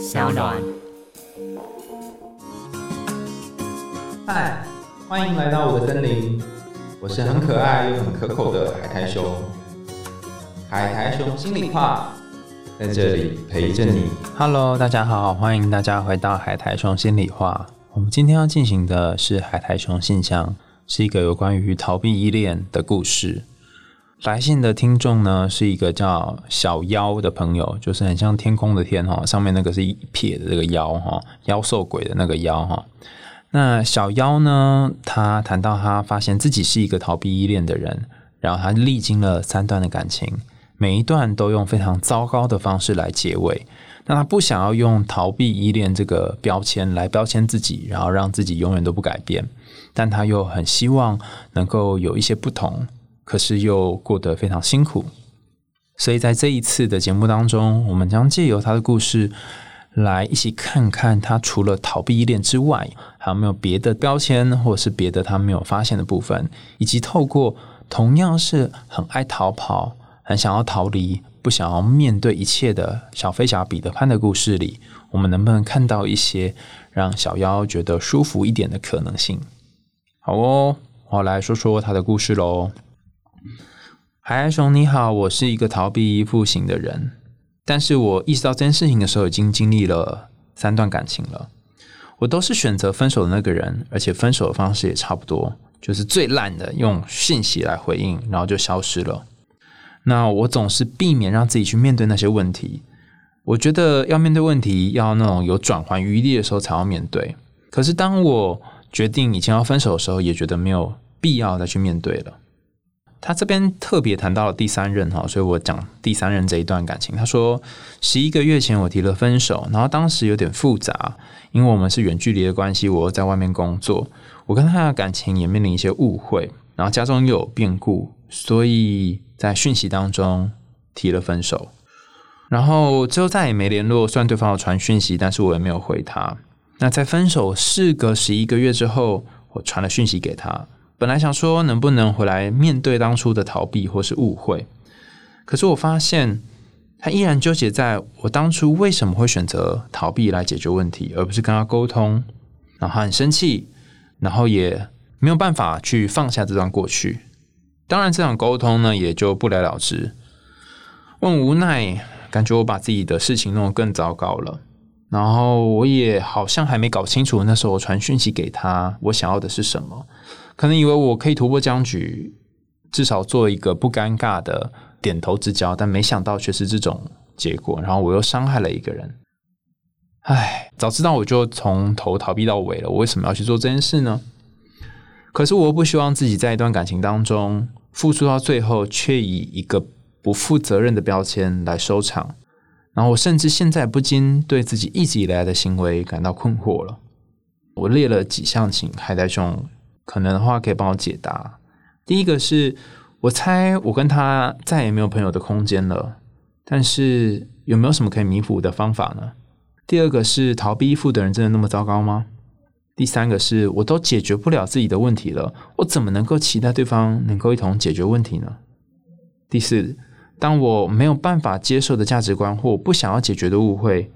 小暖。嗨，欢迎来到我的森林，我是很可爱又很可口的海苔熊。海苔熊心里话，在这里陪着你。Hello，大家好，欢迎大家回到海苔熊心里话。我们今天要进行的是海苔熊信箱，是一个有关于逃避依恋的故事。来信的听众呢，是一个叫小妖的朋友，就是很像天空的天哈，上面那个是一撇的这个妖哈，妖兽鬼的那个妖哈。那小妖呢，他谈到他发现自己是一个逃避依恋的人，然后他历经了三段的感情，每一段都用非常糟糕的方式来结尾。那他不想要用逃避依恋这个标签来标签自己，然后让自己永远都不改变，但他又很希望能够有一些不同。可是又过得非常辛苦，所以在这一次的节目当中，我们将借由他的故事来一起看看他除了逃避依恋之外，还有没有别的标签，或者是别的他没有发现的部分，以及透过同样是很爱逃跑、很想要逃离、不想要面对一切的小飞侠彼得潘的故事里，我们能不能看到一些让小妖觉得舒服一点的可能性？好哦，我来说说他的故事喽。海海熊你好，我是一个逃避依附型的人，但是我意识到这件事情的时候，已经经历了三段感情了。我都是选择分手的那个人，而且分手的方式也差不多，就是最烂的，用信息来回应，然后就消失了。那我总是避免让自己去面对那些问题。我觉得要面对问题，要那种有转换余地的时候才要面对。可是当我决定已经要分手的时候，也觉得没有必要再去面对了。他这边特别谈到了第三任哈，所以我讲第三任这一段感情。他说，十一个月前我提了分手，然后当时有点复杂，因为我们是远距离的关系，我在外面工作，我跟他的感情也面临一些误会，然后家中又有变故，所以在讯息当中提了分手，然后之后再也没联络。虽然对方有传讯息，但是我也没有回他。那在分手事隔十一个月之后，我传了讯息给他。本来想说能不能回来面对当初的逃避或是误会，可是我发现他依然纠结在我当初为什么会选择逃避来解决问题，而不是跟他沟通。然后很生气，然后也没有办法去放下这段过去。当然，这场沟通呢也就不了了之。我很无奈，感觉我把自己的事情弄得更糟糕了。然后我也好像还没搞清楚那时候我传讯息给他，我想要的是什么。可能以为我可以突破僵局，至少做一个不尴尬的点头之交，但没想到却是这种结果。然后我又伤害了一个人。唉，早知道我就从头逃避到尾了。我为什么要去做这件事呢？可是我又不希望自己在一段感情当中付出到最后，却以一个不负责任的标签来收场。然后我甚至现在不禁对自己一直以来的行为感到困惑了。我列了几项，请海带兄。可能的话，可以帮我解答。第一个是我猜我跟他再也没有朋友的空间了，但是有没有什么可以弥补的方法呢？第二个是逃避依附的人真的那么糟糕吗？第三个是我都解决不了自己的问题了，我怎么能够期待对方能够一同解决问题呢？第四，当我没有办法接受的价值观或不想要解决的误会，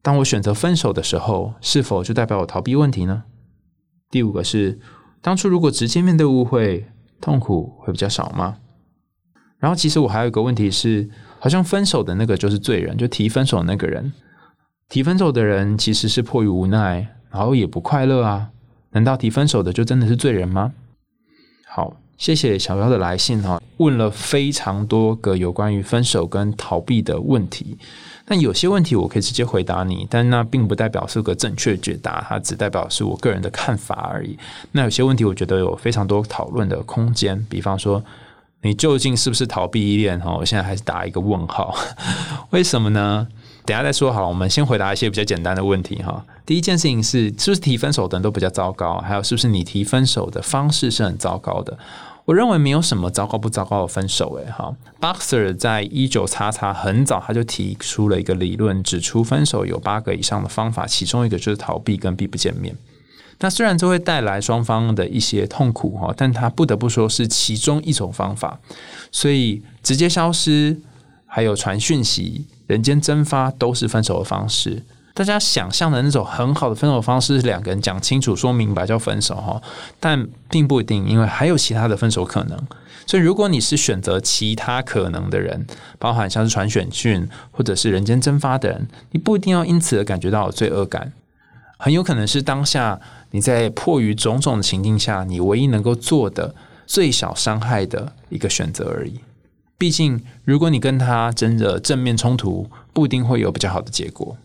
当我选择分手的时候，是否就代表我逃避问题呢？第五个是。当初如果直接面对误会，痛苦会比较少吗？然后其实我还有一个问题是，好像分手的那个就是罪人，就提分手的那个人，提分手的人其实是迫于无奈，然后也不快乐啊。难道提分手的就真的是罪人吗？好，谢谢小妖的来信哈，问了非常多个有关于分手跟逃避的问题。那有些问题我可以直接回答你，但那并不代表是个正确解答，它只代表是我个人的看法而已。那有些问题我觉得有非常多讨论的空间，比方说你究竟是不是逃避依恋？哈，我现在还是打一个问号。为什么呢？等下再说好。我们先回答一些比较简单的问题哈。第一件事情是，是不是提分手的人都比较糟糕？还有，是不是你提分手的方式是很糟糕的？我认为没有什么糟糕不糟糕的分手，诶，哈，Boxer 在一九叉叉很早他就提出了一个理论，指出分手有八个以上的方法，其中一个就是逃避跟避不见面。那虽然这会带来双方的一些痛苦哈，但他不得不说是其中一种方法。所以直接消失，还有传讯息、人间蒸发，都是分手的方式。大家想象的那种很好的分手方式是两个人讲清楚、说明白叫分手哈，但并不一定，因为还有其他的分手可能。所以，如果你是选择其他可能的人，包含像是传选讯或者是人间蒸发的人，你不一定要因此而感觉到罪恶感，很有可能是当下你在迫于种种的情境下，你唯一能够做的最小伤害的一个选择而已。毕竟，如果你跟他真的正面冲突，不一定会有比较好的结果。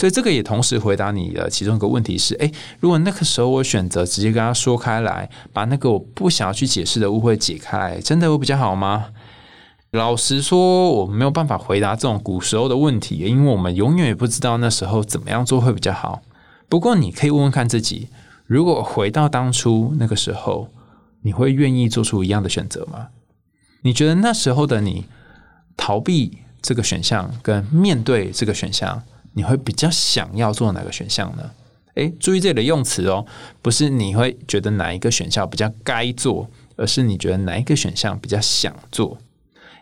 所以，这个也同时回答你的其中一个问题是：诶，如果那个时候我选择直接跟他说开来，把那个我不想要去解释的误会解开，真的会比较好吗？老实说，我没有办法回答这种古时候的问题，因为我们永远也不知道那时候怎么样做会比较好。不过，你可以问问看自己：如果回到当初那个时候，你会愿意做出一样的选择吗？你觉得那时候的你，逃避这个选项跟面对这个选项，你会比较想要做哪个选项呢？诶，注意这里的用词哦，不是你会觉得哪一个选项比较该做，而是你觉得哪一个选项比较想做。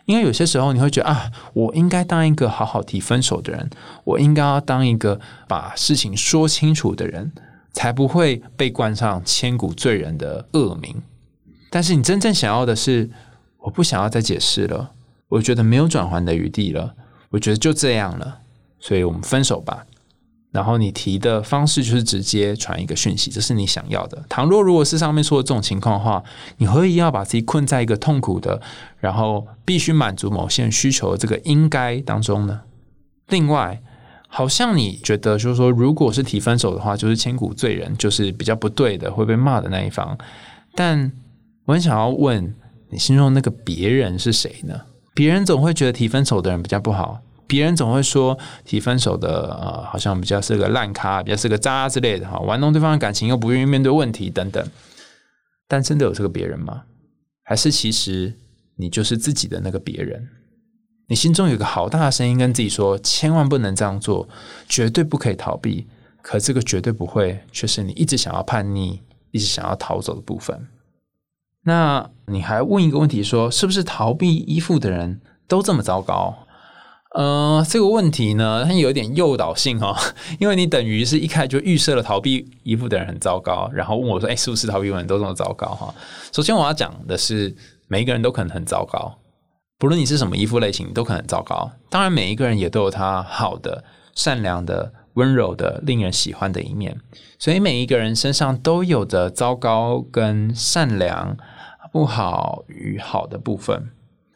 因为有些时候你会觉得啊，我应该当一个好好提分手的人，我应该要当一个把事情说清楚的人，才不会被冠上千古罪人的恶名。但是你真正想要的是。我不想要再解释了，我觉得没有转圜的余地了，我觉得就这样了，所以我们分手吧。然后你提的方式就是直接传一个讯息，这是你想要的。倘若如果是上面说的这种情况的话，你何以要把自己困在一个痛苦的，然后必须满足某些人需求的这个应该当中呢？另外，好像你觉得就是说，如果是提分手的话，就是千古罪人，就是比较不对的，会被骂的那一方。但我很想要问。你心中那个别人是谁呢？别人总会觉得提分手的人比较不好，别人总会说提分手的呃，好像比较是个烂咖，比较是个渣之类的哈，玩弄对方的感情又不愿意面对问题等等。但真的有这个别人吗？还是其实你就是自己的那个别人？你心中有个好大的声音跟自己说，千万不能这样做，绝对不可以逃避。可这个绝对不会，却是你一直想要叛逆、一直想要逃走的部分。那你还问一个问题，说是不是逃避依附的人都这么糟糕？呃，这个问题呢，它有点诱导性哈，因为你等于是一开就预设了逃避依附的人很糟糕，然后问我说，哎，是不是逃避的人都这么糟糕？哈，首先我要讲的是，每一个人都可能很糟糕，不论你是什么依附类型，都可能糟糕。当然，每一个人也都有他好的、善良的。温柔的、令人喜欢的一面，所以每一个人身上都有着糟糕跟善良、不好与好的部分。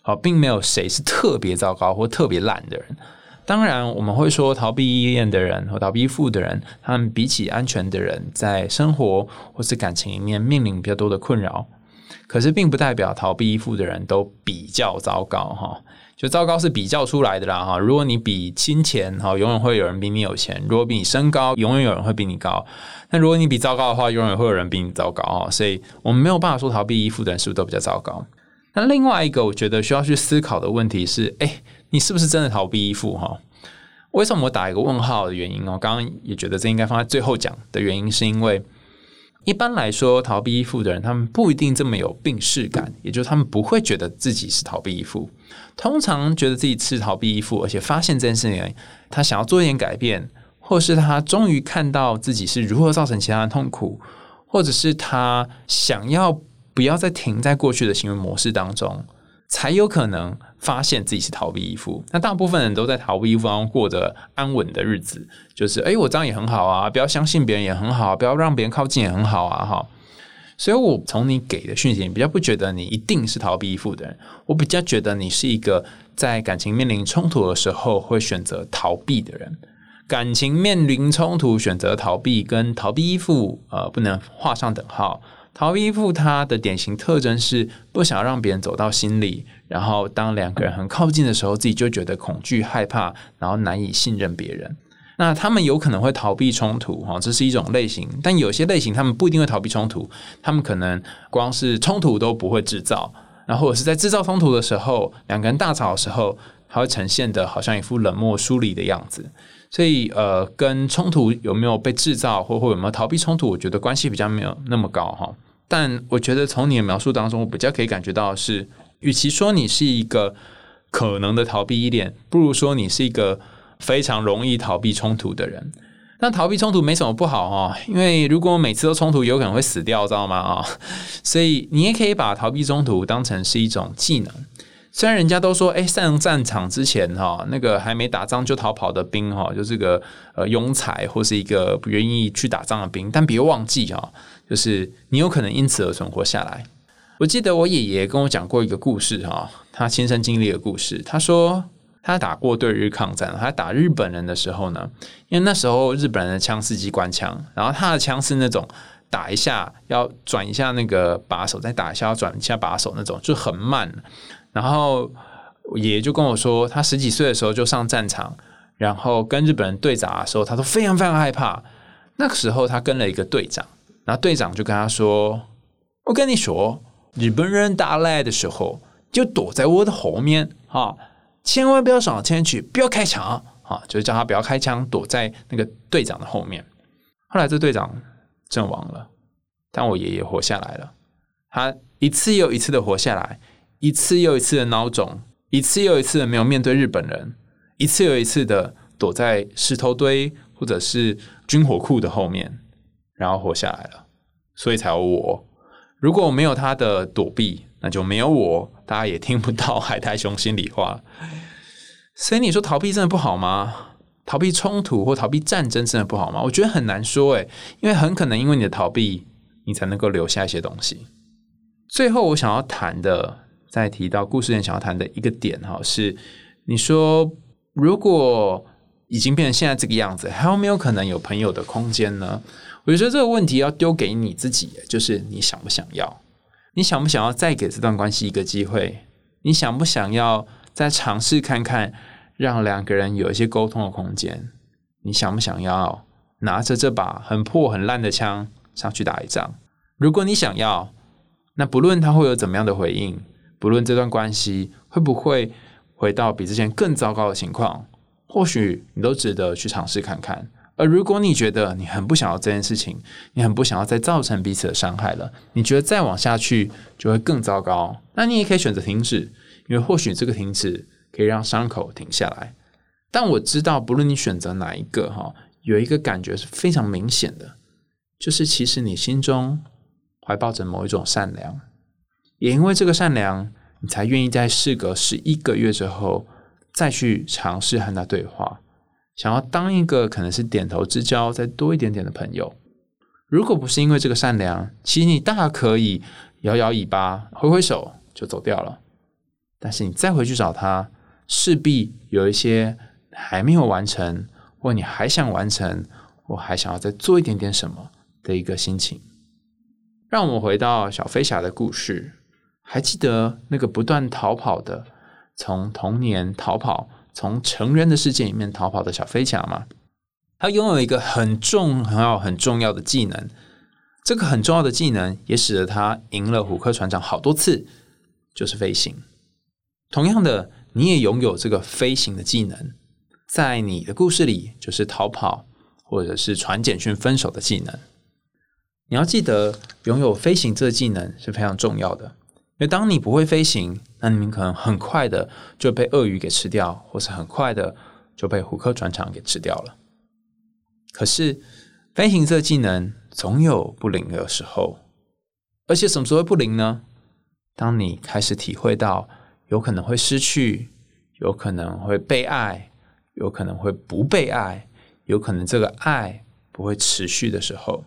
好，并没有谁是特别糟糕或特别烂的人。当然，我们会说逃避依恋的人和逃避负的人，他们比起安全的人，在生活或是感情里面面临比较多的困扰。可是，并不代表逃避依附的人都比较糟糕哈。就糟糕是比较出来的啦哈，如果你比金钱哈，永远会有人比你有钱；如果比你身高，永远有人会比你高。那如果你比糟糕的话，永远会有人比你糟糕哈。所以我们没有办法说逃避依附的人是不是都比较糟糕。那另外一个我觉得需要去思考的问题是：哎，你是不是真的逃避依附哈？为什么我打一个问号的原因哦？刚刚也觉得这应该放在最后讲的原因，是因为。一般来说，逃避依附的人，他们不一定这么有病视感，也就是他们不会觉得自己是逃避依附。通常觉得自己是逃避依附，而且发现这件事情，他想要做一点改变，或是他终于看到自己是如何造成其他人痛苦，或者是他想要不要再停在过去的行为模式当中。才有可能发现自己是逃避依附。那大部分人都在逃避依附中过着安稳的日子，就是哎，我这样也很好啊，不要相信别人也很好，不要让别人靠近也很好啊，哈。所以我从你给的讯息，比较不觉得你一定是逃避依附的人，我比较觉得你是一个在感情面临冲突的时候会选择逃避的人。感情面临冲突选择逃避，跟逃避依附呃不能画上等号。逃避依附，它的典型特征是不想让别人走到心里，然后当两个人很靠近的时候，自己就觉得恐惧、害怕，然后难以信任别人。那他们有可能会逃避冲突，哈，这是一种类型。但有些类型，他们不一定会逃避冲突，他们可能光是冲突都不会制造，然后或者是在制造冲突的时候，两个人大吵的时候，它会呈现的好像一副冷漠疏离的样子。所以，呃，跟冲突有没有被制造，或或有没有逃避冲突，我觉得关系比较没有那么高哈。但我觉得从你的描述当中，我比较可以感觉到是，与其说你是一个可能的逃避依恋，不如说你是一个非常容易逃避冲突的人。那逃避冲突没什么不好哦，因为如果每次都冲突，有可能会死掉，知道吗？啊，所以你也可以把逃避冲突当成是一种技能。虽然人家都说，哎，上战场之前哈，那个还没打仗就逃跑的兵哈，就是个呃庸才或是一个不愿意去打仗的兵，但别忘记哈，就是你有可能因此而存活下来。我记得我爷爷跟我讲过一个故事哈，他亲身经历的故事。他说他打过对日抗战，他打日本人的时候呢，因为那时候日本人的枪是机关枪，然后他的枪是那种打一下要转一下那个把手，再打一下要转一下把手那种，就很慢。然后爷爷就跟我说，他十几岁的时候就上战场，然后跟日本人对打的时候，他都非常非常害怕。那个时候他跟了一个队长，然后队长就跟他说：“我跟你说。”日本人打来的时候，就躲在我的后面哈，千万不要上前去，不要开枪啊！就是叫他不要开枪，躲在那个队长的后面。后来这队长阵亡了，但我爷爷活下来了。他一次又一次的活下来，一次又一次的孬种，一次又一次的没有面对日本人，一次又一次的躲在石头堆或者是军火库的后面，然后活下来了。所以才有我。如果没有他的躲避，那就没有我，大家也听不到海太熊心里话。所以你说逃避真的不好吗？逃避冲突或逃避战争真的不好吗？我觉得很难说诶，因为很可能因为你的逃避，你才能够留下一些东西。最后我想要谈的，在提到故事人想要谈的一个点哈，是你说如果已经变成现在这个样子，还有没有可能有朋友的空间呢？我觉得这个问题要丢给你自己，就是你想不想要？你想不想要再给这段关系一个机会？你想不想要再尝试看看，让两个人有一些沟通的空间？你想不想要拿着这把很破很烂的枪上去打一仗？如果你想要，那不论他会有怎么样的回应，不论这段关系会不会回到比之前更糟糕的情况，或许你都值得去尝试看看。而如果你觉得你很不想要这件事情，你很不想要再造成彼此的伤害了，你觉得再往下去就会更糟糕，那你也可以选择停止，因为或许这个停止可以让伤口停下来。但我知道，不论你选择哪一个，哈，有一个感觉是非常明显的，就是其实你心中怀抱着某一种善良，也因为这个善良，你才愿意在事隔十一个月之后再去尝试和他对话。想要当一个可能是点头之交再多一点点的朋友，如果不是因为这个善良，其实你大可以摇摇尾巴、挥挥手就走掉了。但是你再回去找他，势必有一些还没有完成，或你还想完成，或还想要再做一点点什么的一个心情。让我们回到小飞侠的故事，还记得那个不断逃跑的，从童年逃跑。从成人的世界里面逃跑的小飞侠吗，他拥有一个很重、很好、很重要的技能。这个很重要的技能也使得他赢了虎克船长好多次，就是飞行。同样的，你也拥有这个飞行的技能，在你的故事里就是逃跑或者是传简讯分手的技能。你要记得，拥有飞行这个技能是非常重要的。因为当你不会飞行，那你们可能很快的就被鳄鱼给吃掉，或是很快的就被虎克船长给吃掉了。可是飞行这技能总有不灵的时候，而且什么时候不灵呢？当你开始体会到有可能会失去，有可能会被爱，有可能会不被爱，有可能这个爱不会持续的时候，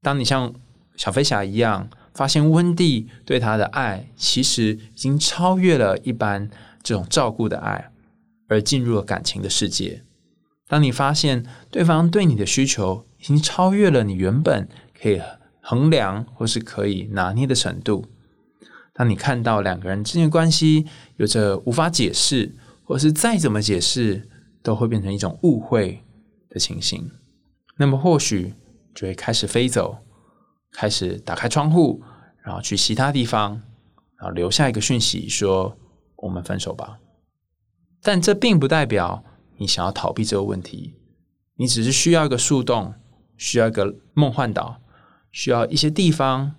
当你像小飞侠一样。发现温蒂对他的爱其实已经超越了一般这种照顾的爱，而进入了感情的世界。当你发现对方对你的需求已经超越了你原本可以衡量或是可以拿捏的程度，当你看到两个人之间的关系有着无法解释，或是再怎么解释都会变成一种误会的情形，那么或许就会开始飞走。开始打开窗户，然后去其他地方，然后留下一个讯息说：“我们分手吧。”但这并不代表你想要逃避这个问题，你只是需要一个树洞，需要一个梦幻岛，需要一些地方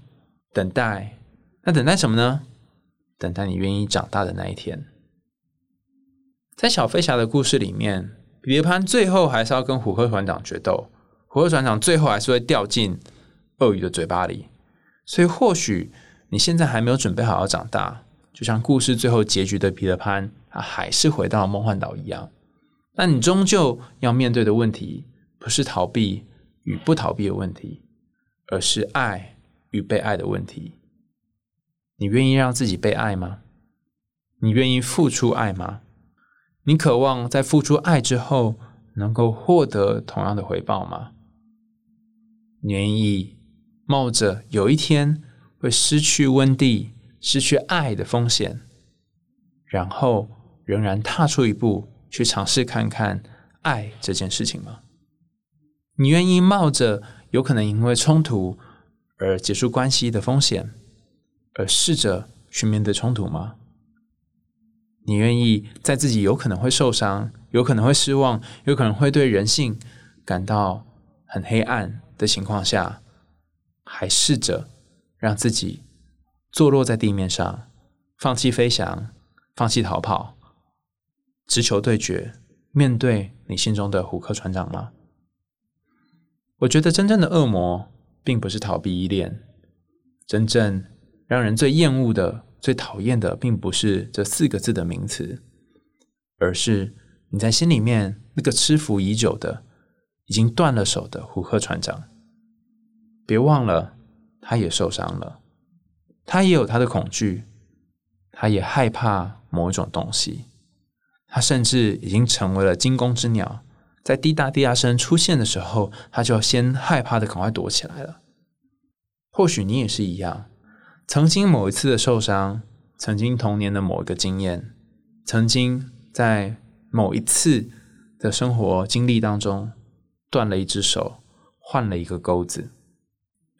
等待。那等待什么呢？等待你愿意长大的那一天。在小飞侠的故事里面，彼得潘最后还是要跟虎克船长决斗，虎克船长最后还是会掉进鳄鱼的嘴巴里。所以，或许你现在还没有准备好要长大，就像故事最后结局的彼得潘，他还是回到梦幻岛一样。但你终究要面对的问题，不是逃避与不逃避的问题，而是爱与被爱的问题。你愿意让自己被爱吗？你愿意付出爱吗？你渴望在付出爱之后能够获得同样的回报吗？你愿意冒着有一天会失去温蒂、失去爱的风险，然后仍然踏出一步去尝试看看爱这件事情吗？你愿意冒着有可能因为冲突而结束关系的风险，而试着去面对冲突吗？你愿意在自己有可能会受伤、有可能会失望、有可能会对人性感到很黑暗的情况下，还试着让自己坐落在地面上，放弃飞翔，放弃逃跑，直球对决，面对你心中的虎克船长吗？我觉得真正的恶魔并不是逃避依恋，真正让人最厌恶的。最讨厌的并不是这四个字的名词，而是你在心里面那个吃服已久的、已经断了手的虎克船长。别忘了，他也受伤了，他也有他的恐惧，他也害怕某一种东西，他甚至已经成为了惊弓之鸟，在滴答滴答声出现的时候，他就先害怕的赶快躲起来了。或许你也是一样。曾经某一次的受伤，曾经童年的某一个经验，曾经在某一次的生活经历当中断了一只手，换了一个钩子，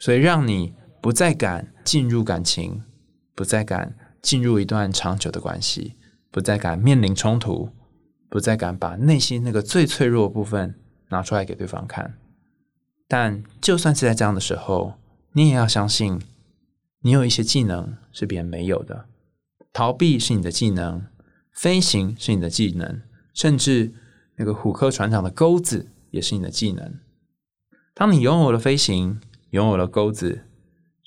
所以让你不再敢进入感情，不再敢进入一段长久的关系，不再敢面临冲突，不再敢把内心那个最脆弱的部分拿出来给对方看。但就算是在这样的时候，你也要相信。你有一些技能是别人没有的，逃避是你的技能，飞行是你的技能，甚至那个虎科船长的钩子也是你的技能。当你拥有了飞行，拥有了钩子，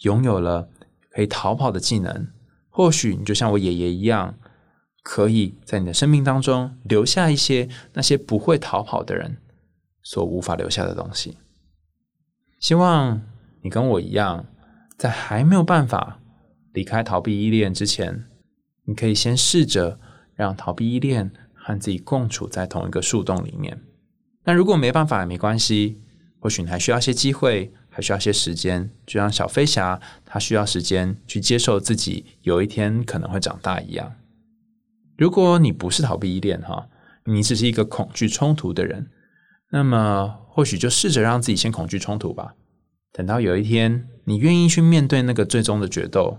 拥有了可以逃跑的技能，或许你就像我爷爷一样，可以在你的生命当中留下一些那些不会逃跑的人所无法留下的东西。希望你跟我一样。在还没有办法离开逃避依恋之前，你可以先试着让逃避依恋和自己共处在同一个树洞里面。那如果没办法也没关系，或许你还需要些机会，还需要些时间，就像小飞侠他需要时间去接受自己有一天可能会长大一样。如果你不是逃避依恋哈，你只是一个恐惧冲突的人，那么或许就试着让自己先恐惧冲突吧。等到有一天，你愿意去面对那个最终的决斗，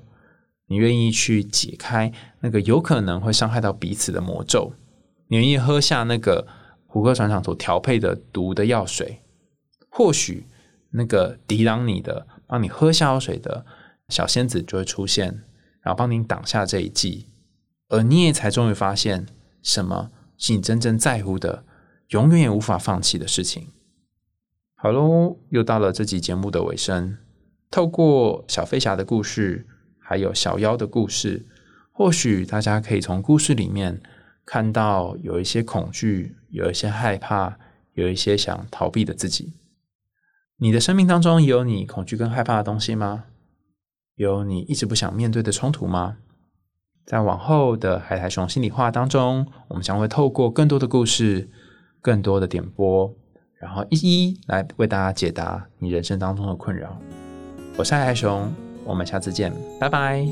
你愿意去解开那个有可能会伤害到彼此的魔咒，你愿意喝下那个胡克船长所调配的毒的药水，或许那个抵挡你的、帮你喝下药水的小仙子就会出现，然后帮你挡下这一季，而你也才终于发现，什么是你真正在乎的、永远也无法放弃的事情。好喽，又到了这集节目的尾声。透过小飞侠的故事，还有小妖的故事，或许大家可以从故事里面看到有一些恐惧，有一些害怕，有一些想逃避的自己。你的生命当中有你恐惧跟害怕的东西吗？有你一直不想面对的冲突吗？在往后的海苔熊心里话当中，我们将会透过更多的故事，更多的点播。然后一一来为大家解答你人生当中的困扰。我是海苔熊，我们下次见，拜拜。